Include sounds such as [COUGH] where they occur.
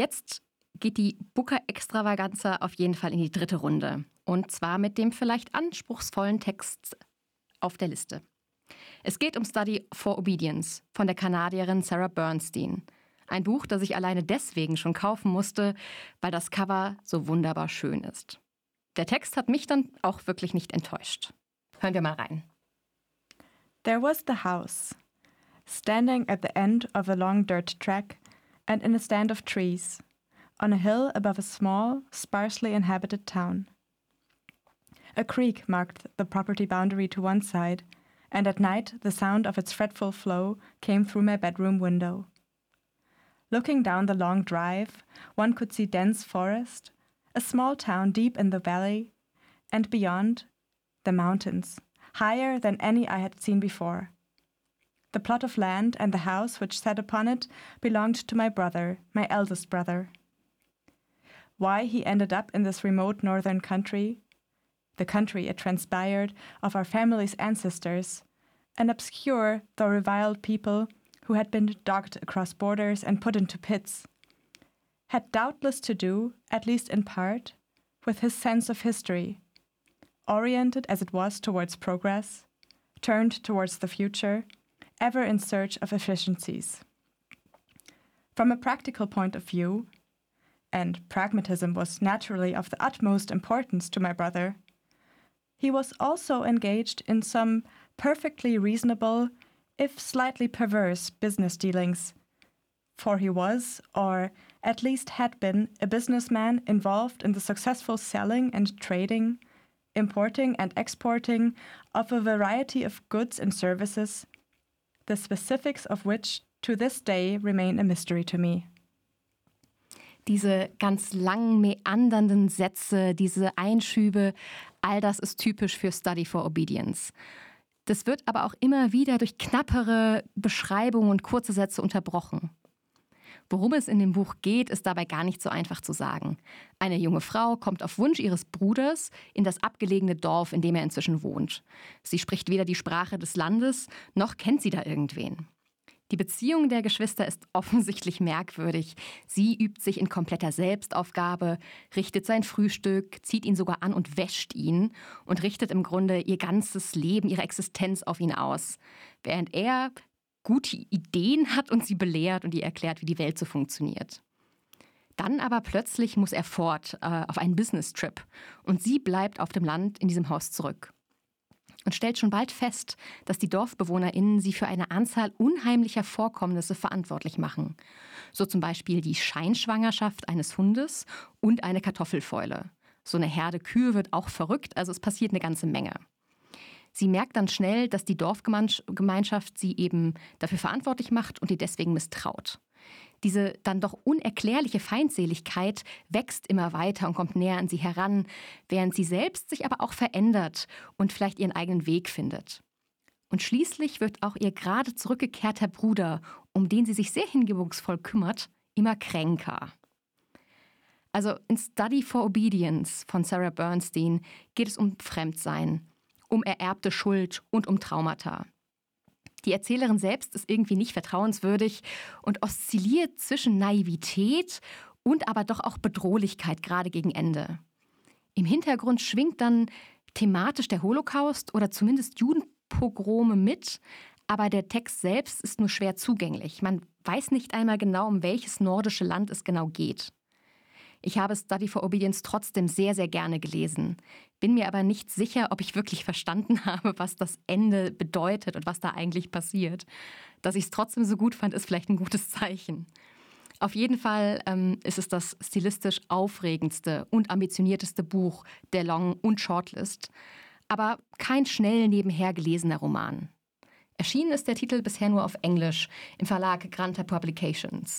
Jetzt geht die Booker Extravaganza auf jeden Fall in die dritte Runde. Und zwar mit dem vielleicht anspruchsvollen Text auf der Liste. Es geht um Study for Obedience von der Kanadierin Sarah Bernstein. Ein Buch, das ich alleine deswegen schon kaufen musste, weil das Cover so wunderbar schön ist. Der Text hat mich dann auch wirklich nicht enttäuscht. Hören wir mal rein. There was the house, standing at the end of a long dirt track and in a stand of trees, on a hill above a small, sparsely inhabited town. A creek marked the property boundary to one side, and at night the sound of its fretful flow came through my bedroom window. Looking down the long drive, one could see dense forest, a small town deep in the valley, and beyond, the mountains, higher than any I had seen before. The plot of land and the house which sat upon it belonged to my brother, my eldest brother. Why he ended up in this remote northern country, the country, it transpired, of our family's ancestors, an obscure though reviled people who had been dogged across borders and put into pits, had doubtless to do, at least in part, with his sense of history, oriented as it was towards progress, turned towards the future, ever in search of efficiencies. From a practical point of view, and pragmatism was naturally of the utmost importance to my brother, he was also engaged in some perfectly reasonable, if slightly perverse, business dealings. For he was, or at least had been, a businessman involved in the successful selling and trading, importing and exporting of a variety of goods and services, the specifics of which to this day remain a mystery to me. Diese ganz langen, meandernden Sätze, diese Einschübe, all das ist typisch für Study for Obedience. Das wird aber auch immer wieder durch knappere Beschreibungen und kurze Sätze unterbrochen. Worum es in dem Buch geht, ist dabei gar nicht so einfach zu sagen. Eine junge Frau kommt auf Wunsch ihres Bruders in das abgelegene Dorf, in dem er inzwischen wohnt. Sie spricht weder die Sprache des Landes, noch kennt sie da irgendwen. Die Beziehung der Geschwister ist [LAUGHS] offensichtlich merkwürdig. Sie übt sich in kompletter Selbstaufgabe, richtet sein Frühstück, zieht ihn sogar an und wäscht ihn und richtet im Grunde ihr ganzes Leben, ihre Existenz auf ihn aus. Während er gute Ideen hat und sie belehrt und ihr erklärt, wie die Welt so funktioniert. Dann aber plötzlich muss er fort äh, auf einen Business-Trip und sie bleibt auf dem Land in diesem Haus zurück und stellt schon bald fest, dass die DorfbewohnerInnen sie für eine Anzahl unheimlicher Vorkommnisse verantwortlich machen. So zum Beispiel die Scheinschwangerschaft eines Hundes und eine Kartoffelfäule. So eine Herde Kühe wird auch verrückt, also es passiert eine ganze Menge. Sie merkt dann schnell, dass die Dorfgemeinschaft sie eben dafür verantwortlich macht und ihr deswegen misstraut. Diese dann doch unerklärliche Feindseligkeit wächst immer weiter und kommt näher an sie heran, während sie selbst sich aber auch verändert und vielleicht ihren eigenen Weg findet. Und schließlich wird auch ihr gerade zurückgekehrter Bruder, um den sie sich sehr hingebungsvoll kümmert, immer kränker. Also in Study for Obedience von Sarah Bernstein geht es um Fremdsein, um ererbte Schuld und um Traumata. Die Erzählerin selbst ist irgendwie nicht vertrauenswürdig und oszilliert zwischen Naivität und aber doch auch Bedrohlichkeit gerade gegen Ende. Im Hintergrund schwingt dann thematisch der Holocaust oder zumindest Judenpogrome mit, aber der Text selbst ist nur schwer zugänglich. Man weiß nicht einmal genau, um welches nordische Land es genau geht. Ich habe Study for Obedience trotzdem sehr, sehr gerne gelesen, bin mir aber nicht sicher, ob ich wirklich verstanden [LAUGHS] habe, was das Ende bedeutet und was da eigentlich passiert. Dass ich es trotzdem so gut fand, ist vielleicht ein gutes Zeichen. Auf jeden Fall ähm, ist es das stilistisch aufregendste und ambitionierteste Buch der Long- und Shortlist, aber kein schnell nebenher gelesener Roman. Erschienen ist der Titel bisher nur auf Englisch im Verlag Granta Publications.